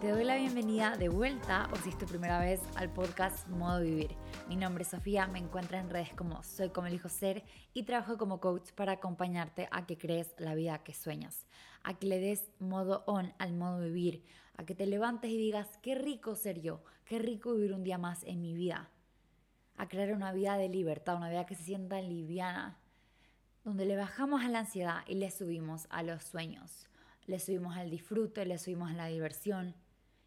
Te doy la bienvenida de vuelta o si es tu primera vez al podcast Modo Vivir. Mi nombre es Sofía, me encuentras en redes como Soy como elijo ser y trabajo como coach para acompañarte a que crees la vida que sueñas, a que le des modo on al modo vivir, a que te levantes y digas qué rico ser yo, qué rico vivir un día más en mi vida, a crear una vida de libertad, una vida que se sienta liviana, donde le bajamos a la ansiedad y le subimos a los sueños, le subimos al disfrute, le subimos a la diversión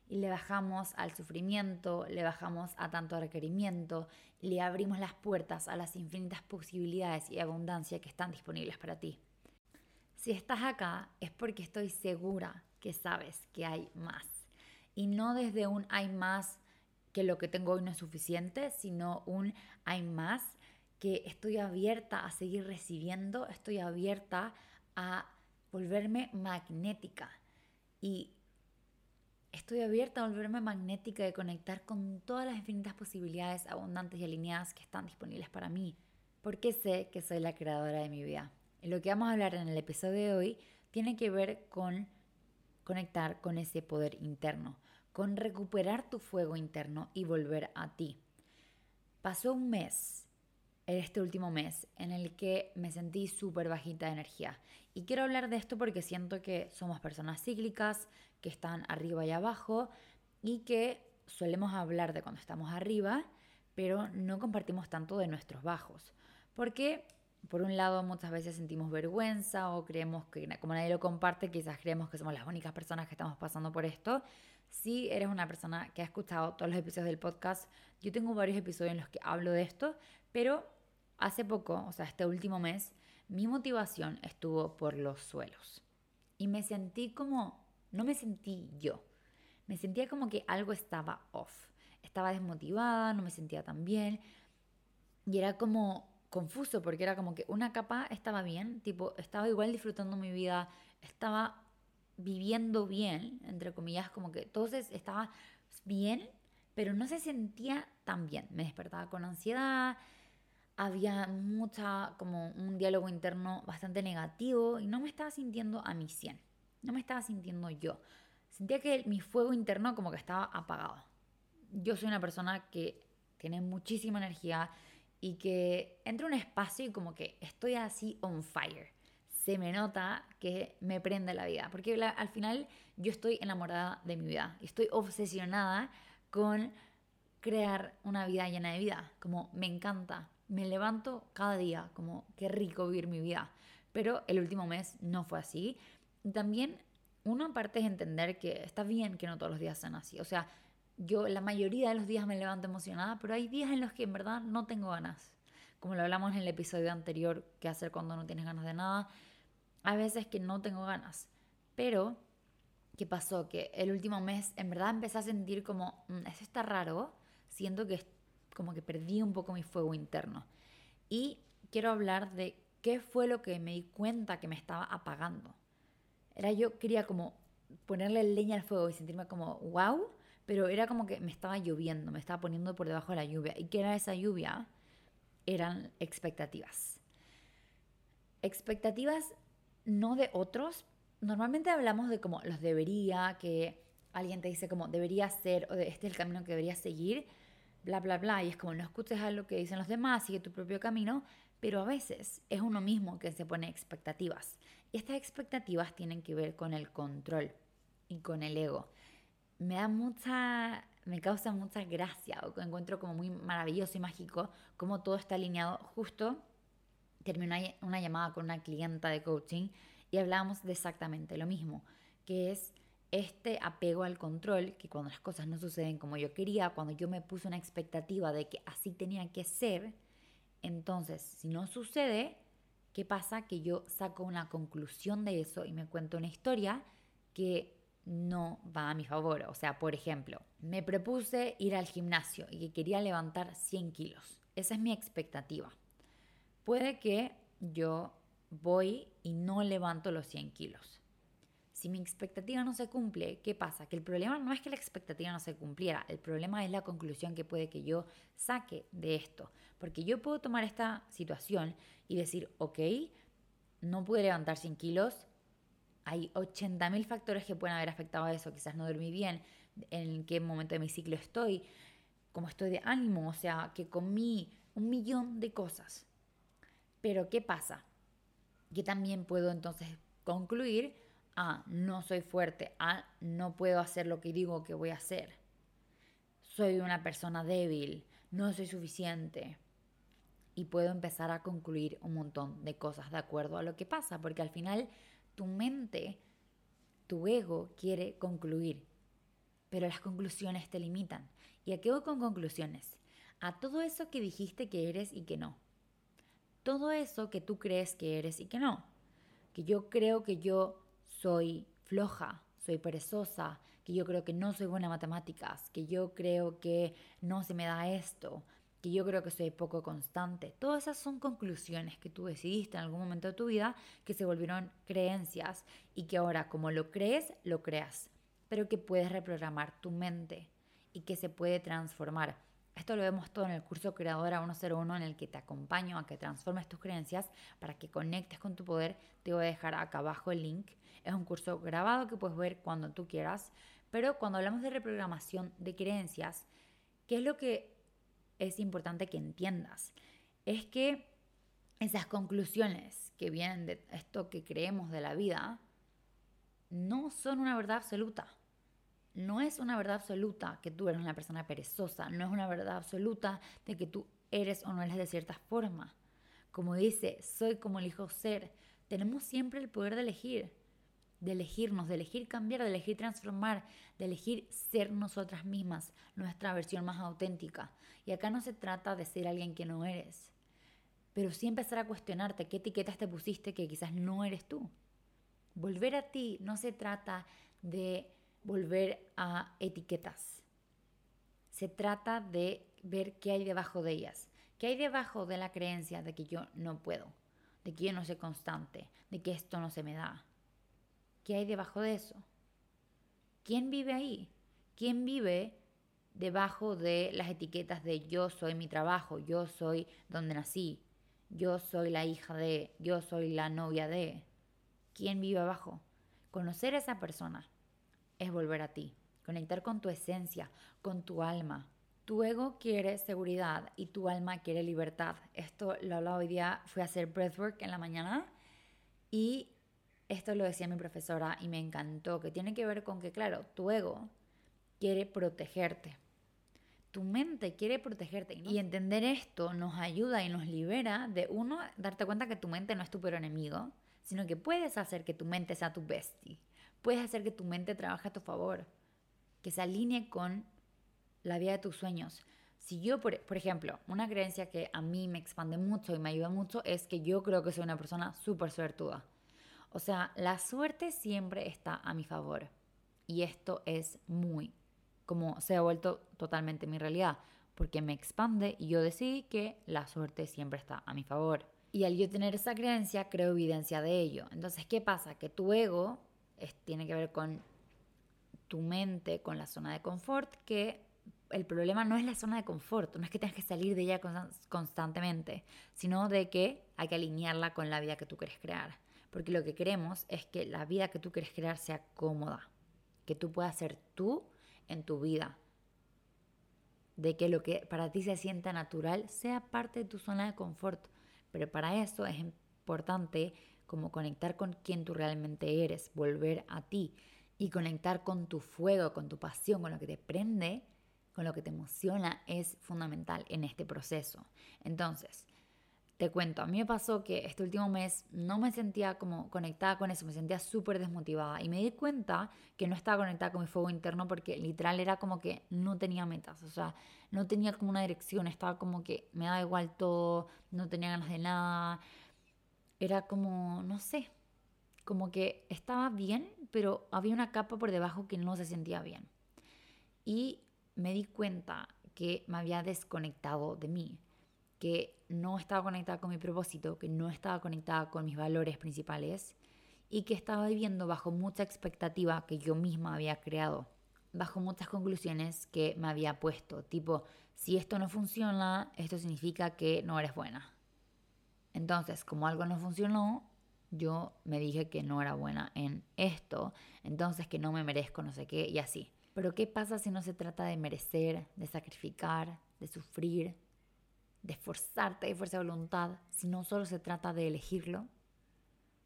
y le bajamos al sufrimiento, le bajamos a tanto requerimiento, le abrimos las puertas a las infinitas posibilidades y abundancia que están disponibles para ti. Si estás acá es porque estoy segura que sabes que hay más. Y no desde un hay más que lo que tengo hoy no es suficiente, sino un hay más que estoy abierta a seguir recibiendo, estoy abierta a volverme magnética y estoy abierta a volverme magnética y conectar con todas las infinitas posibilidades abundantes y alineadas que están disponibles para mí, porque sé que soy la creadora de mi vida. Y lo que vamos a hablar en el episodio de hoy tiene que ver con conectar con ese poder interno, con recuperar tu fuego interno y volver a ti. Pasó un mes este último mes en el que me sentí súper bajita de energía. Y quiero hablar de esto porque siento que somos personas cíclicas, que están arriba y abajo y que solemos hablar de cuando estamos arriba, pero no compartimos tanto de nuestros bajos. Porque, por un lado, muchas veces sentimos vergüenza o creemos que, como nadie lo comparte, quizás creemos que somos las únicas personas que estamos pasando por esto. Si eres una persona que ha escuchado todos los episodios del podcast, yo tengo varios episodios en los que hablo de esto, pero Hace poco, o sea, este último mes, mi motivación estuvo por los suelos. Y me sentí como, no me sentí yo, me sentía como que algo estaba off. Estaba desmotivada, no me sentía tan bien. Y era como confuso porque era como que una capa estaba bien, tipo, estaba igual disfrutando mi vida, estaba viviendo bien, entre comillas, como que entonces estaba bien, pero no se sentía tan bien. Me despertaba con ansiedad, había mucha, como un diálogo interno bastante negativo y no me estaba sintiendo a mi 100, no me estaba sintiendo yo. Sentía que mi fuego interno como que estaba apagado. Yo soy una persona que tiene muchísima energía y que entro en un espacio y como que estoy así on fire. Se me nota que me prende la vida, porque al final yo estoy enamorada de mi vida estoy obsesionada con crear una vida llena de vida, como me encanta me levanto cada día, como qué rico vivir mi vida. Pero el último mes no fue así. también, una aparte es entender que está bien que no todos los días sean así. O sea, yo la mayoría de los días me levanto emocionada, pero hay días en los que en verdad no tengo ganas. Como lo hablamos en el episodio anterior, qué hacer cuando no tienes ganas de nada. Hay veces que no tengo ganas. Pero, ¿qué pasó? Que el último mes en verdad empecé a sentir como, mm, eso está raro. Siento que como que perdí un poco mi fuego interno. Y quiero hablar de qué fue lo que me di cuenta que me estaba apagando. Era yo quería como ponerle leña al fuego y sentirme como wow, pero era como que me estaba lloviendo, me estaba poniendo por debajo de la lluvia. ¿Y qué era esa lluvia? Eran expectativas. Expectativas no de otros. Normalmente hablamos de como los debería, que alguien te dice como debería ser o este es el camino que deberías seguir bla, bla, bla, y es como no escuches a lo que dicen los demás, sigue tu propio camino, pero a veces es uno mismo que se pone expectativas. Y estas expectativas tienen que ver con el control y con el ego. Me da mucha, me causa mucha gracia, o encuentro como muy maravilloso y mágico cómo todo está alineado. Justo terminé una llamada con una clienta de coaching y hablábamos de exactamente lo mismo, que es este apego al control, que cuando las cosas no suceden como yo quería, cuando yo me puse una expectativa de que así tenía que ser, entonces si no sucede, ¿qué pasa? Que yo saco una conclusión de eso y me cuento una historia que no va a mi favor. O sea, por ejemplo, me propuse ir al gimnasio y que quería levantar 100 kilos. Esa es mi expectativa. Puede que yo voy y no levanto los 100 kilos si mi expectativa no se cumple, ¿qué pasa? Que el problema no es que la expectativa no se cumpliera, el problema es la conclusión que puede que yo saque de esto. Porque yo puedo tomar esta situación y decir, ok, no pude levantar 100 kilos, hay 80.000 factores que pueden haber afectado a eso. Quizás no dormí bien, en qué momento de mi ciclo estoy, cómo estoy de ánimo, o sea, que comí un millón de cosas. Pero ¿qué pasa? Que también puedo entonces concluir, ah, no soy fuerte, ah, no puedo hacer lo que digo que voy a hacer. Soy una persona débil, no soy suficiente. Y puedo empezar a concluir un montón de cosas de acuerdo a lo que pasa, porque al final tu mente, tu ego quiere concluir, pero las conclusiones te limitan. ¿Y a qué voy con conclusiones? A todo eso que dijiste que eres y que no. Todo eso que tú crees que eres y que no. Que yo creo que yo soy floja, soy perezosa, que yo creo que no soy buena en matemáticas, que yo creo que no se me da esto, que yo creo que soy poco constante. Todas esas son conclusiones que tú decidiste en algún momento de tu vida que se volvieron creencias y que ahora como lo crees, lo creas, pero que puedes reprogramar tu mente y que se puede transformar. Esto lo vemos todo en el curso Creadora 101 en el que te acompaño a que transformes tus creencias para que conectes con tu poder. Te voy a dejar acá abajo el link. Es un curso grabado que puedes ver cuando tú quieras. Pero cuando hablamos de reprogramación de creencias, ¿qué es lo que es importante que entiendas? Es que esas conclusiones que vienen de esto que creemos de la vida no son una verdad absoluta no es una verdad absoluta que tú eres una persona perezosa, no es una verdad absoluta de que tú eres o no eres de cierta forma. Como dice, soy como elijo ser. Tenemos siempre el poder de elegir, de elegirnos, de elegir cambiar, de elegir transformar, de elegir ser nosotras mismas, nuestra versión más auténtica. Y acá no se trata de ser alguien que no eres, pero sí empezar a cuestionarte qué etiquetas te pusiste que quizás no eres tú. Volver a ti no se trata de volver a etiquetas. Se trata de ver qué hay debajo de ellas. ¿Qué hay debajo de la creencia de que yo no puedo? De que yo no soy constante, de que esto no se me da. ¿Qué hay debajo de eso? ¿Quién vive ahí? ¿Quién vive debajo de las etiquetas de yo soy mi trabajo, yo soy donde nací, yo soy la hija de, yo soy la novia de? ¿Quién vive abajo? Conocer a esa persona, es volver a ti, conectar con tu esencia, con tu alma. Tu ego quiere seguridad y tu alma quiere libertad. Esto lo hablaba hoy día, fui a hacer breathwork en la mañana y esto lo decía mi profesora y me encantó, que tiene que ver con que, claro, tu ego quiere protegerte. Tu mente quiere protegerte y entender esto nos ayuda y nos libera de uno, darte cuenta que tu mente no es tu peor enemigo, sino que puedes hacer que tu mente sea tu bestie puedes hacer que tu mente trabaje a tu favor, que se alinee con la vida de tus sueños. Si yo, por, ejemplo, una creencia que a mí me expande mucho y me ayuda mucho es que yo creo que soy una persona súper suertuda. O sea, la suerte siempre está a mi favor. Y esto es muy, como se ha vuelto totalmente mi realidad, porque me expande y yo decidí que la suerte siempre está a mi favor. Y al yo tener esa creencia, creo evidencia de ello. Entonces, ¿qué pasa? Que tu ego tiene que ver con tu mente, con la zona de confort, que el problema no es la zona de confort, no es que tengas que salir de ella constantemente, sino de que hay que alinearla con la vida que tú quieres crear. Porque lo que queremos es que la vida que tú quieres crear sea cómoda, que tú puedas ser tú en tu vida, de que lo que para ti se sienta natural sea parte de tu zona de confort. Pero para eso es importante como conectar con quien tú realmente eres, volver a ti y conectar con tu fuego, con tu pasión, con lo que te prende, con lo que te emociona, es fundamental en este proceso. Entonces, te cuento, a mí me pasó que este último mes no me sentía como conectada con eso, me sentía súper desmotivada y me di cuenta que no estaba conectada con mi fuego interno porque literal era como que no tenía metas, o sea, no tenía como una dirección, estaba como que me daba igual todo, no tenía ganas de nada, era como, no sé, como que estaba bien, pero había una capa por debajo que no se sentía bien. Y me di cuenta que me había desconectado de mí, que no estaba conectada con mi propósito, que no estaba conectada con mis valores principales y que estaba viviendo bajo mucha expectativa que yo misma había creado, bajo muchas conclusiones que me había puesto, tipo, si esto no funciona, esto significa que no eres buena, entonces, como algo no funcionó, yo me dije que no era buena en esto, entonces que no me merezco no sé qué y así. Pero ¿qué pasa si no se trata de merecer, de sacrificar, de sufrir, de esforzarte, de fuerza de voluntad, si no solo se trata de elegirlo,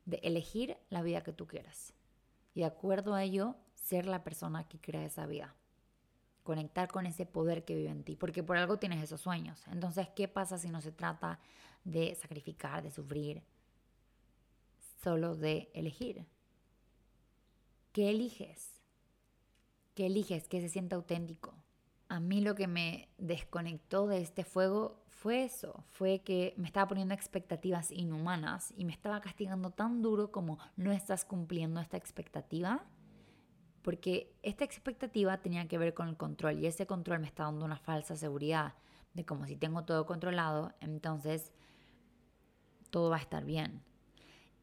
de elegir la vida que tú quieras? Y de acuerdo a ello, ser la persona que crea esa vida. Conectar con ese poder que vive en ti, porque por algo tienes esos sueños. Entonces, ¿qué pasa si no se trata de sacrificar, de sufrir, solo de elegir? ¿Qué eliges? ¿Qué eliges? Que se sienta auténtico. A mí lo que me desconectó de este fuego fue eso, fue que me estaba poniendo expectativas inhumanas y me estaba castigando tan duro como no estás cumpliendo esta expectativa, porque esta expectativa tenía que ver con el control y ese control me está dando una falsa seguridad de como si tengo todo controlado, entonces todo va a estar bien.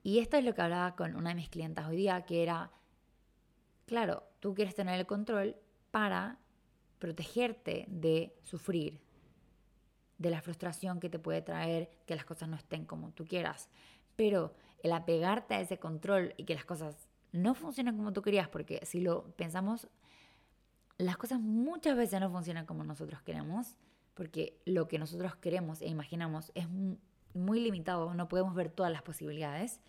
Y esto es lo que hablaba con una de mis clientas hoy día, que era, claro, tú quieres tener el control para protegerte de sufrir, de la frustración que te puede traer que las cosas no estén como tú quieras. Pero el apegarte a ese control y que las cosas no funcionen como tú querías, porque si lo pensamos, las cosas muchas veces no funcionan como nosotros queremos, porque lo que nosotros queremos e imaginamos es muy limitado, no podemos ver todas las posibilidades.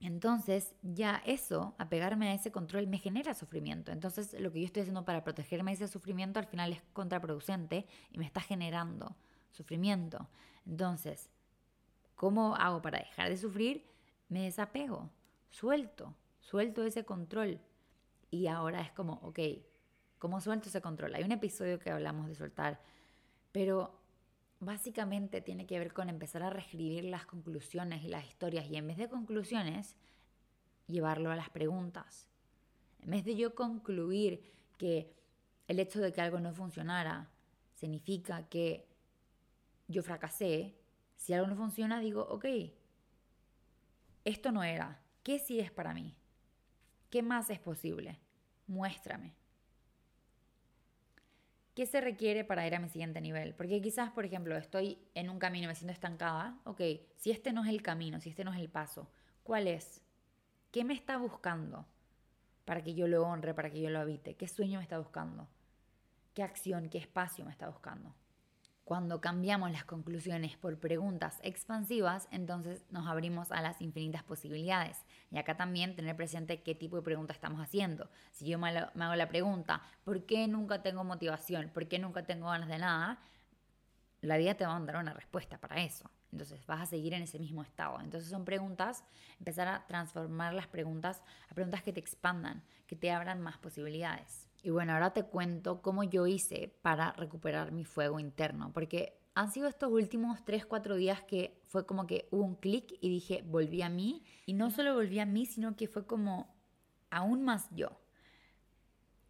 Entonces, ya eso, apegarme a ese control, me genera sufrimiento. Entonces, lo que yo estoy haciendo para protegerme de ese sufrimiento al final es contraproducente y me está generando sufrimiento. Entonces, ¿cómo hago para dejar de sufrir? Me desapego, suelto, suelto ese control. Y ahora es como, ok, ¿cómo suelto ese control? Hay un episodio que hablamos de soltar, pero básicamente tiene que ver con empezar a reescribir las conclusiones y las historias y en vez de conclusiones, llevarlo a las preguntas. En vez de yo concluir que el hecho de que algo no funcionara significa que yo fracasé, si algo no funciona digo, ok, esto no era, ¿qué sí es para mí? ¿Qué más es posible? Muéstrame. ¿Qué se requiere para ir a mi siguiente nivel? Porque quizás, por ejemplo, estoy en un camino me siento estancada. Ok, si este no es el camino, si este no es el paso, ¿cuál es? ¿Qué me está buscando para que yo lo honre, para que yo lo habite? ¿Qué sueño me está buscando? ¿Qué acción, qué espacio me está buscando? Cuando cambiamos las conclusiones por preguntas expansivas, entonces nos abrimos a las infinitas posibilidades. Y acá también tener presente qué tipo de pregunta estamos haciendo. Si yo me hago la pregunta, ¿por qué nunca tengo motivación? ¿Por qué nunca tengo ganas de nada? La vida te va a dar una respuesta para eso. Entonces vas a seguir en ese mismo estado. Entonces son preguntas, empezar a transformar las preguntas a preguntas que te expandan, que te abran más posibilidades. Y bueno, ahora te cuento cómo yo hice para recuperar mi fuego interno, porque han sido estos últimos 3, 4 días que fue como que hubo un clic y dije, volví a mí. Y no solo volví a mí, sino que fue como aún más yo.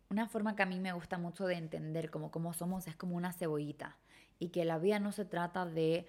Una forma que a mí me gusta mucho de entender como cómo somos es como una cebollita y que la vida no se trata de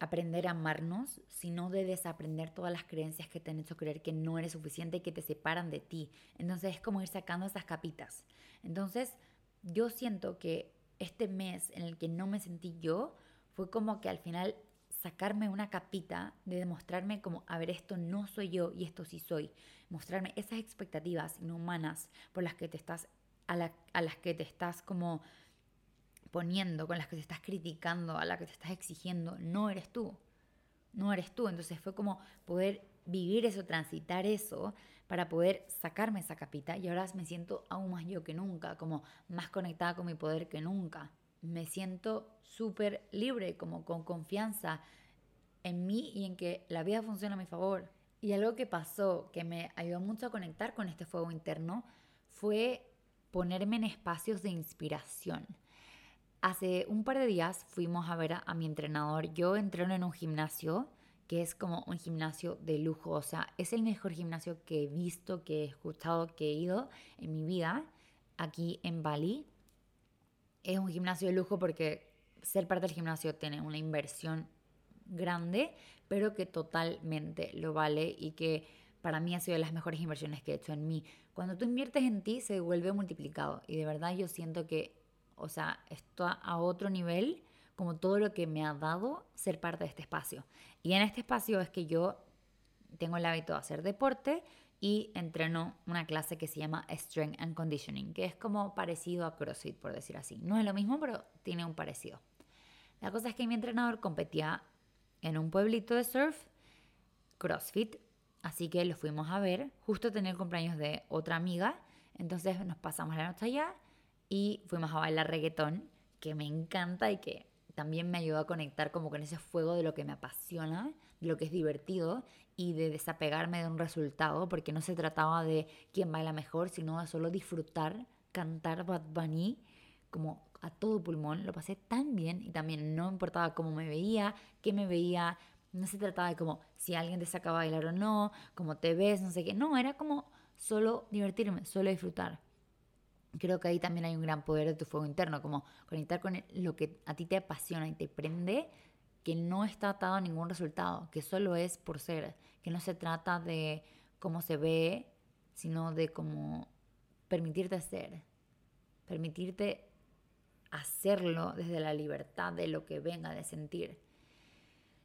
aprender a amarnos, sino de desaprender todas las creencias que te han hecho creer que no eres suficiente y que te separan de ti. Entonces es como ir sacando esas capitas. Entonces yo siento que este mes en el que no me sentí yo fue como que al final sacarme una capita de demostrarme como, a ver, esto no soy yo y esto sí soy. Mostrarme esas expectativas inhumanas por las que te estás, a, a las que te estás como poniendo, con las que te estás criticando, a las que te estás exigiendo, no eres tú. No eres tú. Entonces fue como poder vivir eso, transitar eso, para poder sacarme esa capita. Y ahora me siento aún más yo que nunca, como más conectada con mi poder que nunca. Me siento súper libre, como con confianza en mí y en que la vida funciona a mi favor. Y algo que pasó que me ayudó mucho a conectar con este fuego interno fue ponerme en espacios de inspiración. Hace un par de días fuimos a ver a, mi entrenador. Yo entreno en un gimnasio que es como un gimnasio de lujo. O sea, es el mejor gimnasio que he visto, que he escuchado, que he ido en mi vida aquí en Bali. Es un gimnasio de lujo porque ser parte del gimnasio tiene una inversión grande, pero que totalmente lo vale y que para mí ha sido de las mejores inversiones que he hecho en mí. Cuando tú inviertes en ti se vuelve multiplicado y de verdad yo siento que o sea, esto a otro nivel, como todo lo que me ha dado ser parte de este espacio. Y en este espacio es que yo tengo el hábito de hacer deporte y entreno una clase que se llama Strength and Conditioning, que es como parecido a CrossFit, por decir así. No es lo mismo, pero tiene un parecido. La cosa es que mi entrenador competía en un pueblito de surf, CrossFit, así que lo fuimos a ver. Justo tenía el cumpleaños de otra amiga, entonces nos pasamos la noche allá y fuimos a bailar reggaetón, que me encanta y que también me ayudó a conectar como con ese fuego de lo que me apasiona, de lo que es divertido y de desapegarme de un resultado, porque no se trataba de quién baila mejor, sino solo disfrutar, cantar Bad Bunny como a todo pulmón, lo pasé tan bien y también no importaba cómo me veía, qué me veía, no se trataba de como si alguien te saca a bailar o no, cómo te ves, no sé qué, no, era como solo divertirme, solo disfrutar. Creo que ahí también hay un gran poder de tu fuego interno, como conectar con lo que a ti te apasiona y te prende, que no está atado a ningún resultado, que solo es por ser, que no se trata de cómo se ve, sino de cómo permitirte ser, permitirte hacerlo desde la libertad de lo que venga de sentir.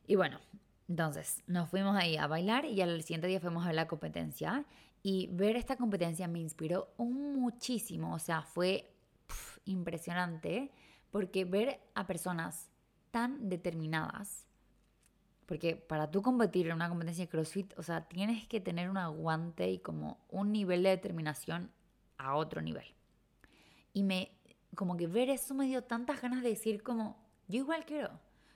Y bueno, entonces nos fuimos ahí a bailar y al siguiente día fuimos a la competencia y ver esta competencia me inspiró muchísimo, o sea, fue impresionante porque ver a personas tan determinadas, porque para tú competir en una competencia de CrossFit, o sea, tienes que tener un aguante y como un nivel de determinación a otro nivel. Y me como que ver eso me dio tantas ganas de decir como, yo igual quiero,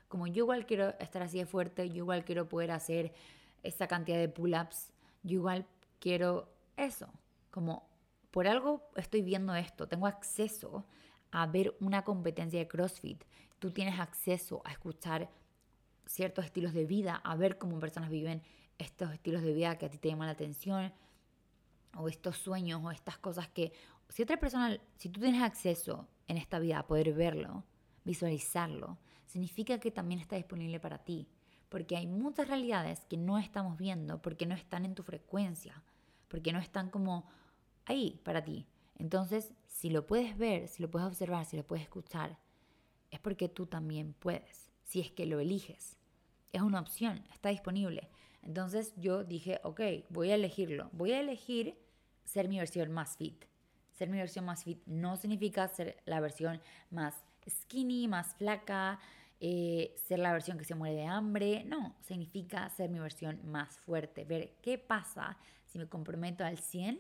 como yo igual quiero estar así de fuerte, yo igual quiero poder hacer esa cantidad de pull-ups, yo igual quiero eso, como por algo estoy viendo esto, tengo acceso a ver una competencia de CrossFit, tú tienes acceso a escuchar ciertos estilos de vida, a ver cómo personas viven estos estilos de vida que a ti te llaman la atención, o estos sueños, o estas cosas que si otra persona, si tú tienes acceso en esta vida a poder verlo, visualizarlo, significa que también está disponible para ti. Porque hay muchas realidades que no estamos viendo porque no están en tu frecuencia, porque no están como ahí para ti. Entonces, si lo puedes ver, si lo puedes observar, si lo puedes escuchar, es porque tú también puedes, si es que lo eliges. Es una opción, está disponible. Entonces yo dije, ok, voy a elegirlo. Voy a elegir ser mi versión más fit ser mi versión más fit no significa ser la versión más skinny, más flaca, eh, ser la versión que se muere de hambre. No, significa ser mi versión más fuerte. Ver qué pasa me comprometo al 100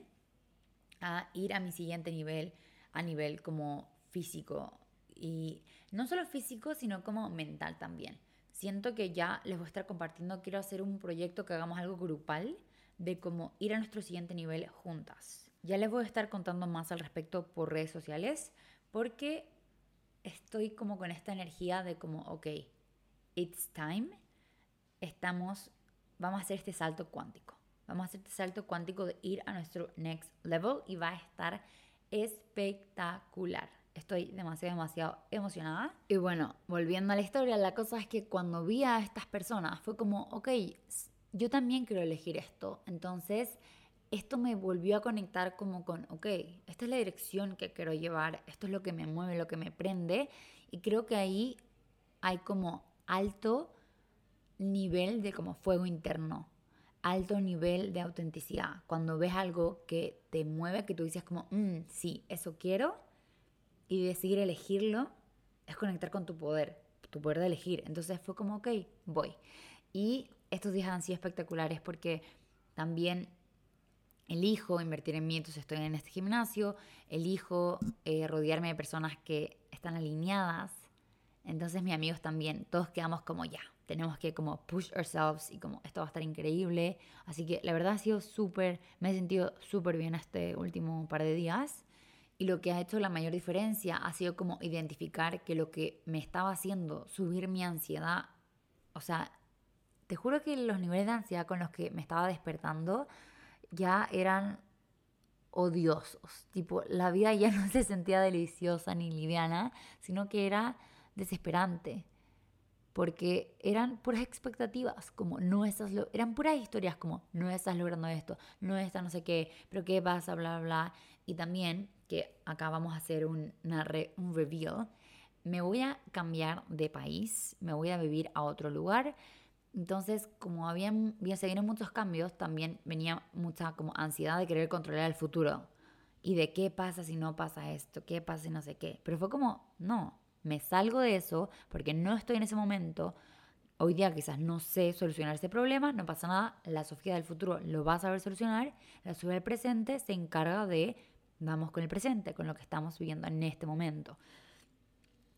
a ir a mi siguiente nivel, a nivel como físico. Y no solo físico, sino como mental también. Siento que ya les voy a estar compartiendo, quiero hacer un proyecto que hagamos algo grupal de cómo ir a nuestro siguiente nivel juntas. Ya les voy a estar contando más al respecto por redes sociales porque estoy como con esta energía de como, ok, it's time, estamos, vamos a hacer este salto cuántico. Vamos a hacer este salto cuántico de ir a nuestro next level y va a estar espectacular. Estoy demasiado, demasiado emocionada. Y bueno, volviendo a la historia, la cosa es que cuando vi a estas personas fue como, ok, yo también quiero elegir esto. Entonces esto me volvió a conectar como con, ok, esta es la dirección que quiero llevar, esto es lo que me mueve, lo que me prende, y creo que ahí hay como alto nivel de como fuego interno, alto nivel de autenticidad. Cuando ves algo que te mueve, que tú dices como, mm, sí, eso quiero, y decidir elegirlo, es conectar con tu poder, tu poder de elegir. Entonces fue como, ok, voy. Y estos días han sido espectaculares porque también elijo invertir en mí, entonces estoy en este gimnasio, elijo eh, rodearme de personas que están alineadas, entonces mis amigos también, todos quedamos como ya, tenemos que como push ourselves y como esto va a estar increíble, así que la verdad ha sido súper, me he sentido súper bien este último par de días y lo que ha hecho la mayor diferencia ha sido como identificar que lo que me estaba haciendo subir mi ansiedad, o sea, te juro que los niveles de ansiedad con los que me estaba despertando, ya eran odiosos. Tipo, la vida ya no se sentía deliciosa ni liviana, sino que era desesperante. Porque eran puras expectativas, como no estás, eran puras historias como no estás logrando esto, no estás no sé qué, pero qué pasa, bla, bla, bla. Y también, que acá vamos a hacer un, un reveal, me voy a cambiar de país, me voy a vivir a otro lugar Entonces, como habían, se vienen muchos cambios, también venía mucha como ansiedad de querer controlar el futuro. Y de qué pasa si no pasa esto, qué pasa si no sé qué. Pero fue como, no, me salgo de eso porque no estoy en ese momento. Hoy día quizás no sé solucionar ese problema, no pasa nada. La Sofía del futuro lo va a saber solucionar. La Sofía del presente se encarga de, vamos con el presente, con lo que estamos viviendo en este momento.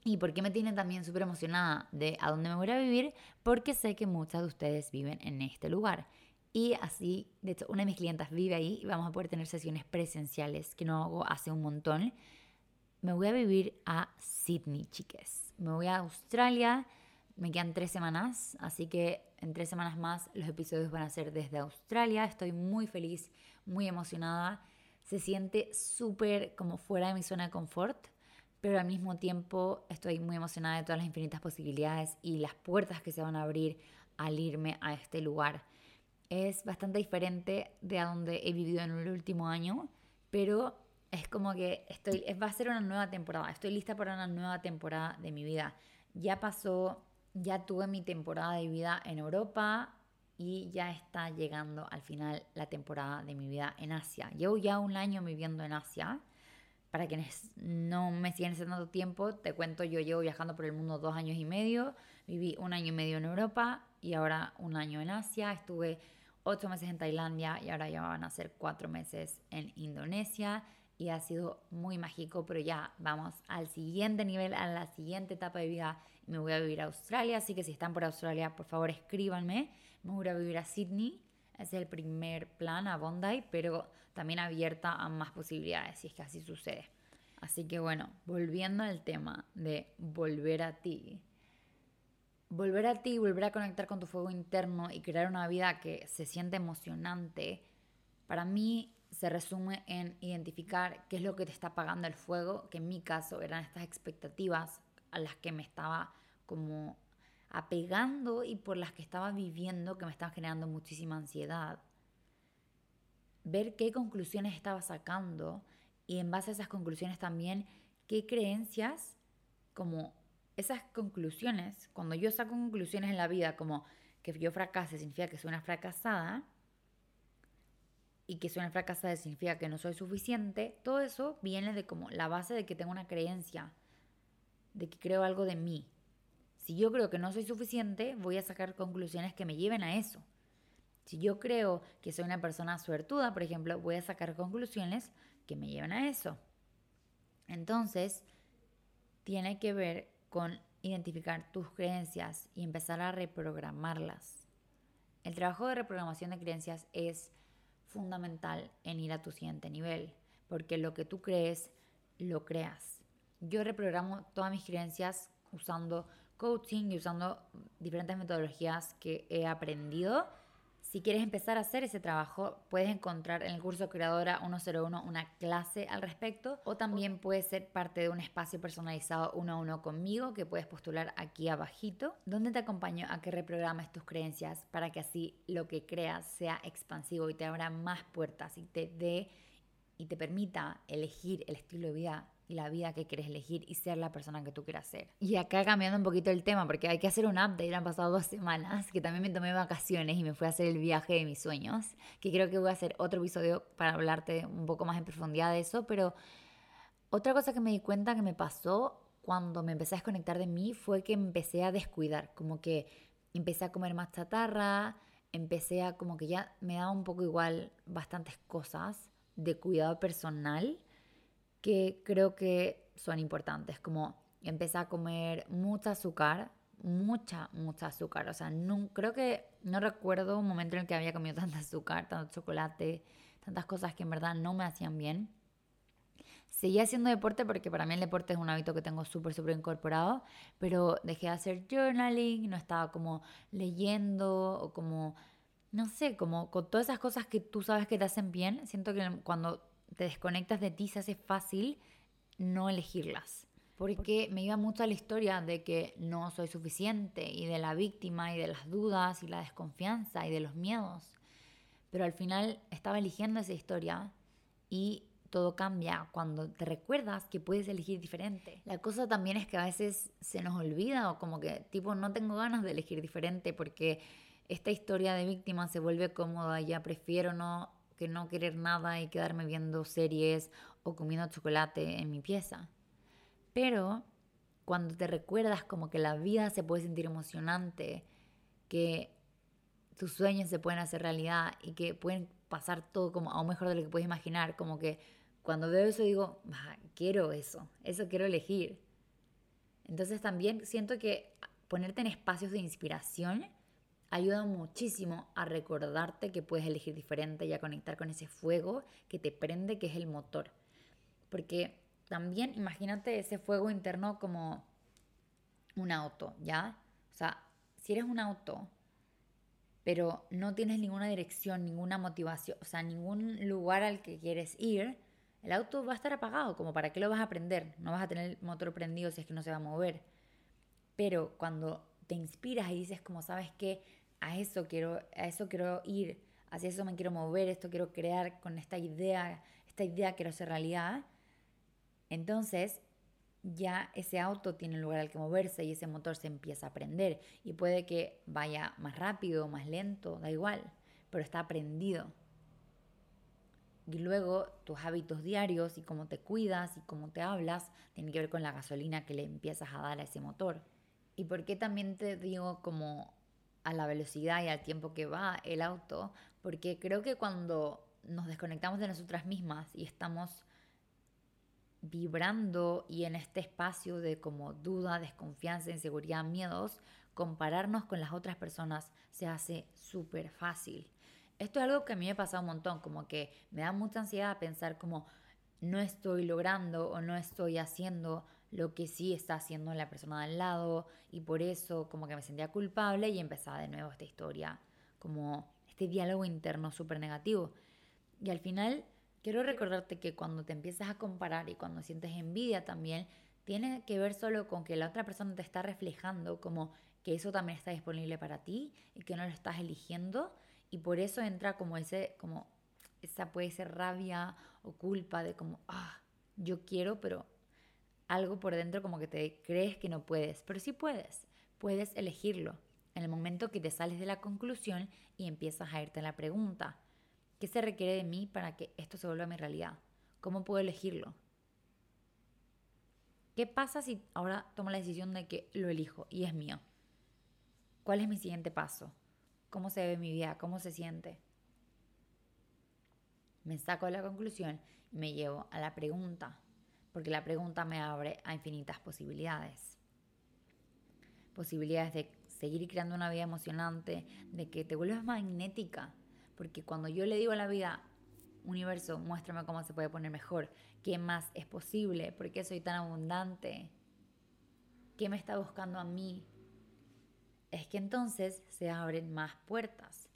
¿Y por qué me tienen también súper emocionada de a dónde me voy a vivir? Porque sé que muchas de ustedes viven en este lugar. Y así, de hecho, una de mis clientas vive ahí y vamos a poder tener sesiones presenciales que no hago hace un montón. Me voy a vivir a Sydney, chiques. Me voy a Australia. Me quedan tres semanas, así que en tres semanas más los episodios van a ser desde Australia. Estoy muy feliz, muy emocionada. Se siente súper como fuera de mi zona de confort pero al mismo tiempo estoy muy emocionada de todas las infinitas posibilidades y las puertas que se van a abrir al irme a este lugar. Es bastante diferente de a donde he vivido en el último año, pero es como que estoy, va a ser una nueva temporada, estoy lista para una nueva temporada de mi vida. Ya pasó, ya tuve mi temporada de vida en Europa y ya está llegando al final la temporada de mi vida en Asia. Llevo ya un año viviendo en Asia para quienes no me siguen hace tanto tiempo, te cuento, yo llevo viajando por el mundo dos años y medio, viví un año y medio en Europa y ahora un año en Asia, estuve ocho meses en Tailandia y ahora ya van a ser cuatro meses en Indonesia y ha sido muy mágico, pero ya vamos al siguiente nivel, a la siguiente etapa de vida. Me voy a vivir a Australia, así que si están por Australia, por favor escríbanme. Me voy a vivir a Sydney, es el primer plan a Bondi, pero también abierta a más posibilidades si es que así sucede. Así que bueno, volviendo al tema de volver a ti. Volver a ti, volver a conectar con tu fuego interno y crear una vida que se siente emocionante, para mí se resume en identificar qué es lo que te está apagando el fuego, que en mi caso eran estas expectativas a las que me estaba como apegando y por las que estaba viviendo que me estaban generando muchísima ansiedad. Ver qué conclusiones estaba sacando y en base a esas conclusiones también qué creencias, como esas conclusiones, cuando yo saco conclusiones en la vida como que yo fracase significa que soy una fracasada y que soy una fracasada significa que no soy suficiente, todo eso viene de como la base de que tengo una creencia, de que creo algo de mí, si yo creo que no soy suficiente, voy a sacar conclusiones que me lleven a eso. Si yo creo que soy una persona suertuda, por ejemplo, voy a sacar conclusiones que me lleven a eso. Entonces, tiene que ver con identificar tus creencias y empezar a reprogramarlas. El trabajo de reprogramación de creencias es fundamental en ir a tu siguiente nivel, porque lo que tú crees, lo creas. Yo reprogramo todas mis creencias usando coaching y usando diferentes metodologías que he aprendido. Si quieres empezar a hacer ese trabajo, puedes encontrar en el curso Creadora 101 una clase al respecto o también puedes ser parte de un espacio personalizado uno a uno conmigo que puedes postular aquí abajito, donde te acompaño a que reprogrames tus creencias para que así lo que creas sea expansivo y te abra más puertas y te dé y te permita elegir el estilo de vida y la vida que quieres elegir y ser la persona que tú quieras ser. Y acá cambiando un poquito el tema, porque hay que hacer un update, han pasado dos semanas, que también me tomé vacaciones y me fui a hacer el viaje de mis sueños, que creo que voy a hacer otro episodio para hablarte un poco más en profundidad de eso, pero otra cosa que me di cuenta que me pasó cuando me empecé a desconectar de mí fue que empecé a descuidar, como que empecé a comer más chatarra, empecé a como que ya me daba un poco igual bastantes cosas de cuidado personal que creo que son importantes, como empezar a comer mucha azúcar, mucha, mucha azúcar. O sea, no, creo que no recuerdo un momento en el que había comido tanta azúcar, tanto chocolate, tantas cosas que en verdad no me hacían bien. Seguí haciendo deporte porque para mí el deporte es un hábito que tengo súper, súper incorporado, pero dejé de hacer journaling, no estaba como leyendo o como, no sé, como con todas esas cosas que tú sabes que te hacen bien. Siento que cuando te desconectas de ti, se hace fácil no elegirlas. Porque me iba mucho a la historia de que no soy suficiente y de la víctima y de las dudas y la desconfianza y de los miedos. Pero al final estaba eligiendo esa historia y todo cambia cuando te recuerdas que puedes elegir diferente. La cosa también es que a veces se nos olvida o como que tipo no tengo ganas de elegir diferente porque esta historia de víctima se vuelve cómoda, ya prefiero no que no querer nada y quedarme viendo series o comiendo chocolate en mi pieza. Pero cuando te recuerdas como que la vida se puede sentir emocionante, que tus sueños se pueden hacer realidad y que pueden pasar todo como aún mejor de lo que puedes imaginar, como que cuando veo eso digo, ah, quiero eso, eso quiero elegir. Entonces también siento que ponerte en espacios de inspiración ayuda muchísimo a recordarte que puedes elegir diferente y a conectar con ese fuego que te prende, que es el motor. Porque también imagínate ese fuego interno como un auto, ¿ya? O sea, si eres un auto, pero no tienes ninguna dirección, ninguna motivación, o sea, ningún lugar al que quieres ir, el auto va a estar apagado, como para qué lo vas a prender, no vas a tener el motor prendido si es que no se va a mover. Pero cuando te inspiras y dices como sabes que a eso quiero, a eso quiero ir, hacia eso me quiero mover, esto quiero crear con esta idea, esta idea quiero hacer realidad, entonces ya ese auto tiene lugar al que moverse y ese motor se empieza a prender y puede que vaya más rápido, más lento, da igual, pero está prendido. Y luego tus hábitos diarios y cómo te cuidas y cómo te hablas tienen que ver con la gasolina que le empiezas a dar a ese motor. ¿Y por qué también te digo como a la velocidad y al tiempo que va el auto? Porque creo que cuando nos desconectamos de nosotras mismas y estamos vibrando y en este espacio de como duda, desconfianza, inseguridad, miedos, compararnos con las otras personas se hace súper fácil. Esto es algo que a mí me pasa un montón, como que me da mucha ansiedad pensar como no estoy logrando o no estoy haciendo lo que sí está haciendo la persona de al lado y por eso como que me sentía culpable y empezaba de nuevo esta historia, como este diálogo interno súper negativo. Y al final Quiero recordarte que cuando te empiezas a comparar y cuando sientes envidia también, tiene que ver solo con que la otra persona te está reflejando como que eso también está disponible para ti y que no lo estás eligiendo y por eso entra como ese como esa puede ser rabia o culpa de como ah yo quiero pero algo por dentro como que te crees que no puedes pero sí puedes puedes elegirlo en el momento que te sales de la conclusión y empiezas a irte a la pregunta ¿Qué se requiere de mí para que esto se vuelva mi realidad? ¿Cómo puedo elegirlo? ¿Qué pasa si ahora tomo la decisión de que lo elijo y es mío? ¿Cuál es mi siguiente paso? ¿Cómo se ve mi vida? ¿Cómo se siente? Me saco de la conclusión y me llevo a la pregunta, porque la pregunta me abre a infinitas posibilidades. Posibilidades de seguir creando una vida emocionante, de que te vuelvas magnética, porque cuando yo le digo a la vida, universo, muéstrame cómo se puede poner mejor, qué más es posible, por qué soy tan abundante, qué me está buscando a mí, es que entonces se abren más puertas.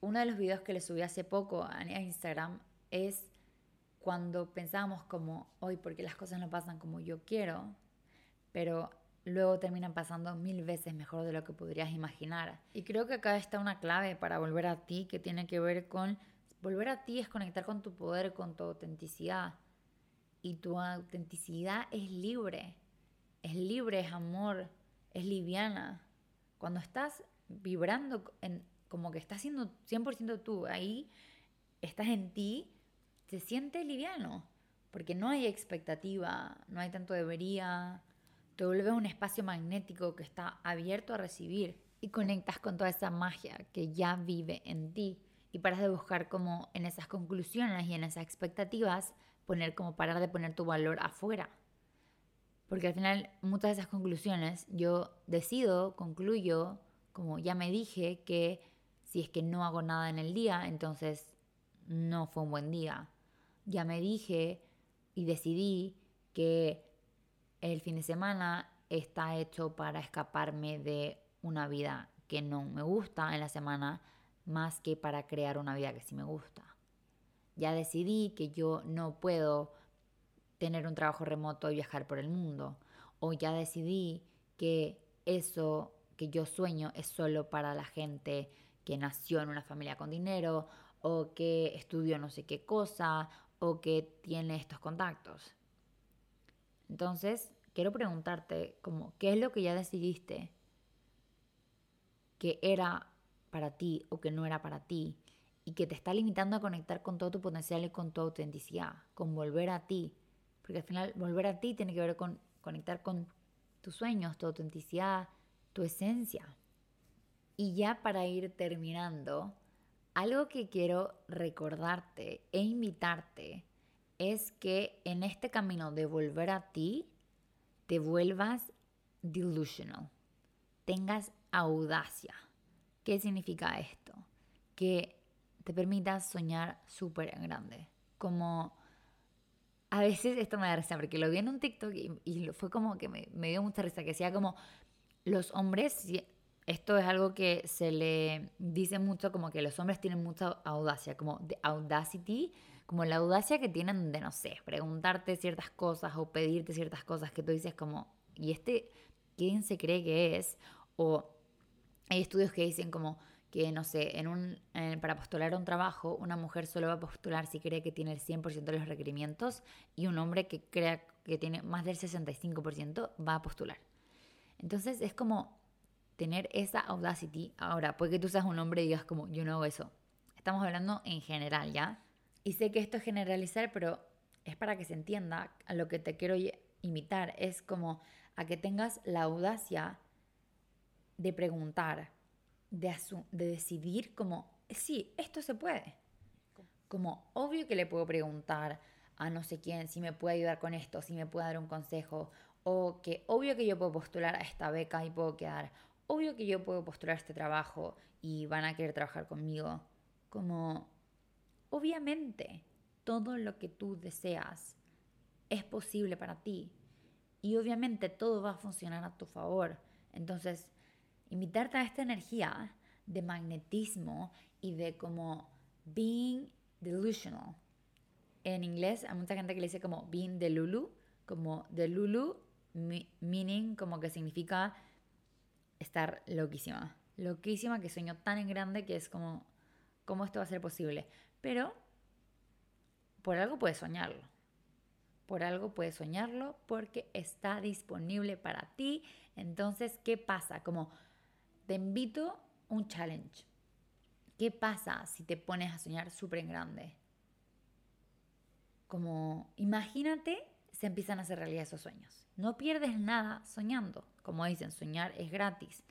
Uno de los videos que le subí hace poco a Instagram es cuando pensábamos como, hoy, porque las cosas no pasan como yo quiero, pero luego terminan pasando mil veces mejor de lo que podrías imaginar. Y creo que acá está una clave para volver a ti que tiene que ver con volver a ti es conectar con tu poder, con tu autenticidad. Y tu autenticidad es libre, es libre, es amor, es liviana. Cuando estás vibrando en, como que estás siendo 100% tú, ahí estás en ti, se siente liviano, porque no hay expectativa, no hay tanto debería, te vuelves un espacio magnético que está abierto a recibir y conectas con toda esa magia que ya vive en ti y paras de buscar como en esas conclusiones y en esas expectativas poner como parar de poner tu valor afuera. Porque al final muchas de esas conclusiones yo decido, concluyo, como ya me dije, que si es que no hago nada en el día, entonces no fue un buen día. Ya me dije y decidí que el fin de semana está hecho para escaparme de una vida que no me gusta en la semana más que para crear una vida que sí me gusta. Ya decidí que yo no puedo tener un trabajo remoto y viajar por el mundo. O ya decidí que eso que yo sueño es solo para la gente que nació en una familia con dinero o que estudió no sé qué cosa o que tiene estos contactos. Entonces, quiero preguntarte como, ¿qué es lo que ya decidiste que era para ti o que no era para ti y que te está limitando a conectar con todo tu potencial y con tu autenticidad, con volver a ti. Porque al final volver a ti tiene que ver con conectar con tus sueños, tu autenticidad, tu esencia. Y ya para ir terminando, algo que quiero recordarte e invitarte es que en este camino de volver a ti, te vuelvas delusional, tengas audacia. ¿Qué significa esto? Que te permitas soñar súper grande. Como a veces esto me da risa, porque lo vi en un TikTok y, fue como que me, me, dio mucha risa, que decía como los hombres, esto es algo que se le dice mucho como que los hombres tienen mucha audacia, como audacity, como la audacia que tienen de, no sé, preguntarte ciertas cosas o pedirte ciertas cosas que tú dices como, ¿y este quién se cree que es? O hay estudios que dicen como que, no sé, en un, para postular un trabajo, una mujer solo va a postular si cree que tiene el 100% de los requerimientos y un hombre que crea que tiene más del 65% va a postular. Entonces es como tener esa audacity. Ahora, puede que tú seas un hombre y digas como, yo no hago eso. Estamos hablando en general, ¿ya? Y sé que esto es generalizar, pero es para que se entienda a lo que te quiero imitar. Es como a que tengas la audacia de preguntar, de, de decidir como, sí, esto se puede. Como, obvio que le puedo preguntar a no sé quién si me puede ayudar con esto, si me puede dar un consejo, o que obvio que yo puedo postular a esta beca y puedo quedar, obvio que yo puedo postular este trabajo y van a querer trabajar conmigo. Como, obviamente, todo lo que tú deseas es posible para ti. Y obviamente todo va a funcionar a tu favor. Entonces, invitarte a esta energía de magnetismo y de como being delusional. En inglés hay mucha gente que le dice como being delulu, como delulu, meaning como que significa estar loquísima. Loquísima que sueño tan en grande que es como, ¿cómo esto va a ser posible? Pero por algo puedes soñarlo. Por algo puedes soñarlo porque está disponible para ti. Entonces, ¿qué pasa? Como te invito un challenge. ¿Qué pasa si te pones a soñar súper en grande? Como imagínate se empiezan a hacer realidad esos sueños. No pierdes nada soñando. Como dicen, soñar es gratis.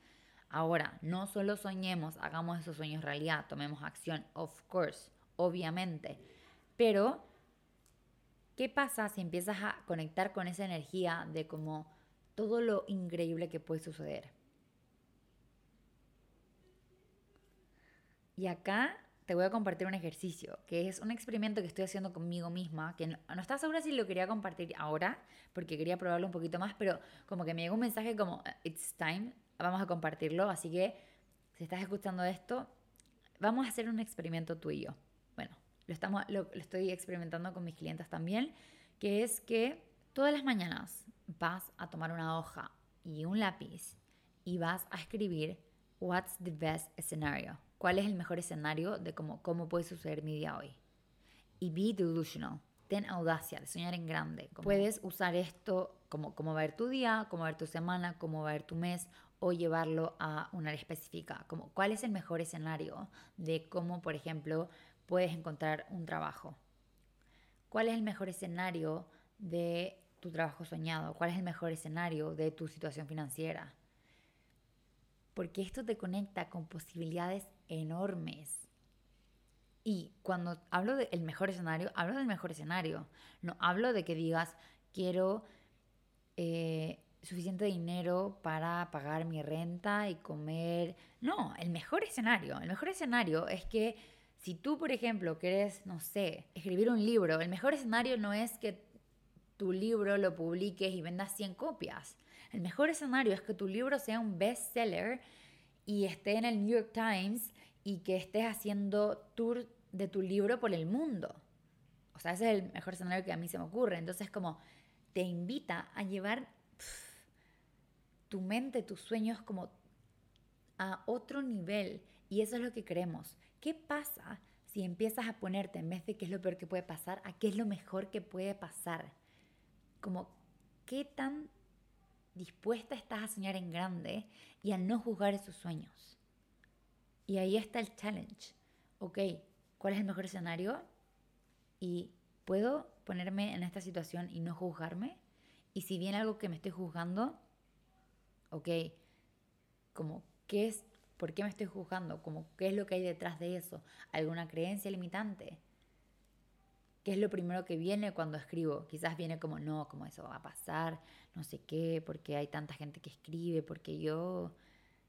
Ahora, no solo soñemos, hagamos esos sueños realidad, tomemos acción, of course, obviamente. Pero, ¿qué pasa si empiezas a conectar con esa energía de como todo lo increíble que puede suceder? Y acá te voy a compartir un ejercicio, que es un experimento que estoy haciendo conmigo misma, que no, no estaba segura si lo quería compartir ahora, porque quería probarlo un poquito más, pero como que me llegó un mensaje como, it's time, vamos a compartirlo, así que si estás escuchando esto, vamos a hacer un experimento tú y yo. Bueno, lo, estamos, lo, lo estoy experimentando con mis clientes también, que es que todas las mañanas vas a tomar una hoja y un lápiz y vas a escribir What's the best scenario? ¿Cuál es el mejor escenario de cómo, cómo puede suceder mi día hoy? Y be delusional. Ten audacia de soñar en grande. Puedes usar esto como cómo va a ir tu día, cómo va a ir tu semana, cómo va a ir tu mes o llevarlo a una área específica. Como cuál es el mejor escenario de cómo, por ejemplo, puedes encontrar un trabajo. ¿Cuál es el mejor escenario de tu trabajo soñado? ¿Cuál es el mejor escenario de tu situación financiera? porque esto te conecta con posibilidades enormes. Y cuando hablo del mejor escenario, hablo del mejor escenario. No hablo de que digas, quiero eh, suficiente dinero para pagar mi renta y comer. No, el mejor escenario. El mejor escenario es que si tú, por ejemplo, quieres, no sé, escribir un libro, el mejor escenario no es que tu libro lo publiques y vendas 100 copias. El mejor escenario es que tu libro sea un bestseller y esté en el New York Times y que estés haciendo tour de tu libro por el mundo. O sea, ese es el mejor escenario que a mí se me ocurre. Entonces, como te invita a llevar tu mente, tus sueños como a otro nivel. Y eso es lo que queremos. ¿Qué pasa si empiezas a ponerte, en vez de qué es lo peor que puede pasar, a qué es lo mejor que puede pasar? Como, ¿qué tan dispuesta estás a soñar en grande y a no juzgar esos sueños. Y ahí está el challenge. Ok, ¿cuál es el mejor escenario? Y puedo ponerme en esta situación y no juzgarme. Y si viene algo que me estoy juzgando, ok, como, ¿qué es? ¿Por qué me estoy juzgando? Como, ¿Qué es lo que hay detrás de eso? ¿Alguna creencia limitante? ¿Qué es lo primero que viene cuando escribo? Quizás viene como, no, como eso va a pasar, no sé qué, porque hay tanta gente que escribe, porque yo...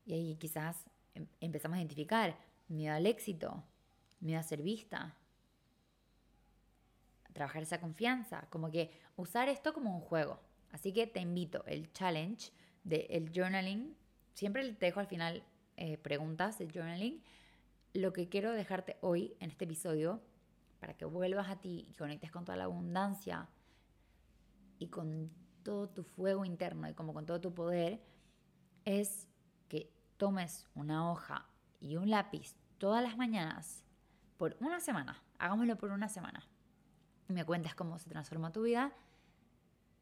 Y ahí quizás em, empezamos a identificar miedo al éxito, miedo a ser vista, trabajar esa confianza, como que usar esto como un juego. Así que te invito, el challenge del journaling, siempre te dejo al final eh, preguntas de journaling. Lo que quiero dejarte hoy en este episodio, para que vuelvas a ti y conectes con toda la abundancia y con todo tu fuego interno y como con todo tu poder, es que tomes una hoja y un lápiz todas las mañanas por una semana. Hagámoslo por una semana. Y me cuentas cómo se transforma tu vida.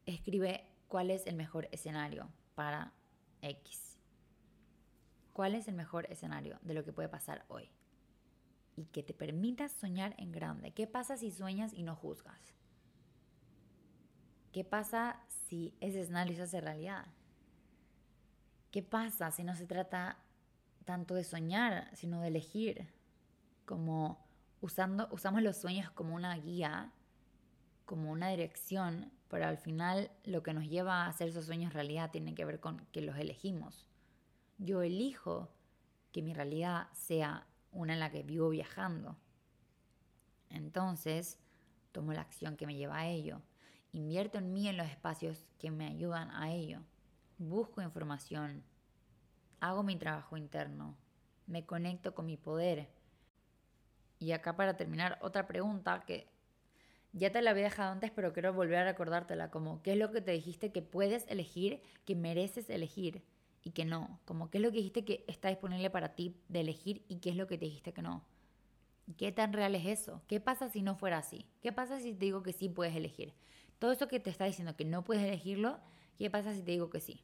Escribe cuál es el mejor escenario para X. ¿Cuál es el mejor escenario de lo que puede pasar hoy? Y que te permitas soñar en grande. ¿Qué pasa si sueñas y no juzgas? ¿Qué pasa si ese escenario se hace realidad? ¿Qué pasa si no se trata tanto de soñar, sino de elegir? Como usando, usamos los sueños como una guía, como una dirección, pero al final lo que nos lleva a hacer esos sueños realidad tiene que ver con que los elegimos. Yo elijo que mi realidad sea una en la que vivo viajando. Entonces, tomo la acción que me lleva a ello. Invierto en mí en los espacios que me ayudan a ello. Busco información. Hago mi trabajo interno. Me conecto con mi poder. Y acá para terminar, otra pregunta que ya te la había dejado antes, pero quiero volver a recordártela, como qué es lo que te dijiste que puedes elegir, que mereces elegir y que no, como qué es lo que dijiste que está disponible para ti de elegir y qué es lo que te dijiste que no. ¿Qué tan real es eso? ¿Qué pasa si no fuera así? ¿Qué pasa si te digo que sí puedes elegir? Todo eso que te está diciendo que no puedes elegirlo, ¿qué pasa si te digo que sí?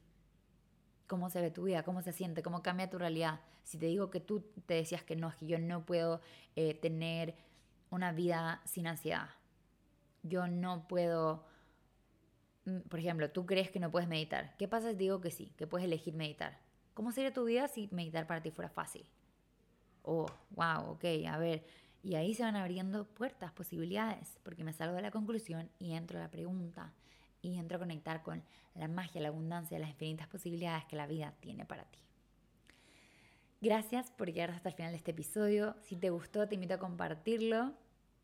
¿Cómo se ve tu vida? ¿Cómo se siente? ¿Cómo cambia tu realidad? Si te digo que tú te decías que no, es que yo no puedo eh, tener una vida sin ansiedad yo no puedo, por ejemplo, tú crees que no puedes meditar. ¿Qué pasa si digo que sí, que puedes elegir meditar? ¿Cómo sería tu vida si meditar para ti fuera fácil? Oh, wow, ok, a ver. Y ahí se van abriendo puertas, posibilidades, porque me salgo de la conclusión y entro a la pregunta y entro a conectar con la magia, la abundancia, las infinitas posibilidades que la vida tiene para ti. Gracias por llegar hasta el final de este episodio. Si te gustó, te invito a compartirlo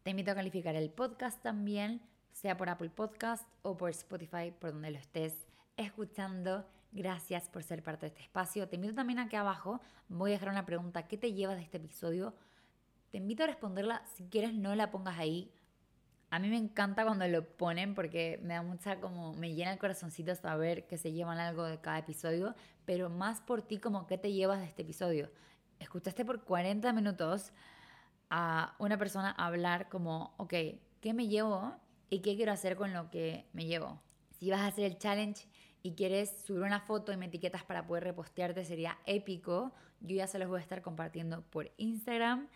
te invito a calificar el podcast también, sea por Apple Podcast o por Spotify, por donde lo estés escuchando. Gracias por ser parte de este espacio. Te invito también aquí abajo, voy a dejar una pregunta, ¿qué te llevas de este episodio? Te invito a responderla, si quieres no la pongas ahí. A mí me encanta cuando lo ponen porque me da mucha como, me llena el corazoncito saber que se llevan algo de cada episodio, pero más por ti como qué te llevas de este episodio. Escuchaste por 40 minutos a una persona hablar como, ok, ¿qué me llevo y qué quiero hacer con lo que me llevo? Si vas a hacer el challenge y quieres subir una foto y me etiquetas para poder repostearte, sería épico. Yo ya se los voy a estar compartiendo por Instagram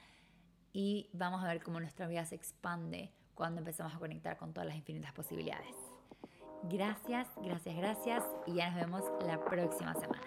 y vamos a ver cómo nuestra vida se expande cuando empezamos a conectar con todas las infinitas posibilidades. Gracias, gracias, gracias y ya nos vemos la próxima semana.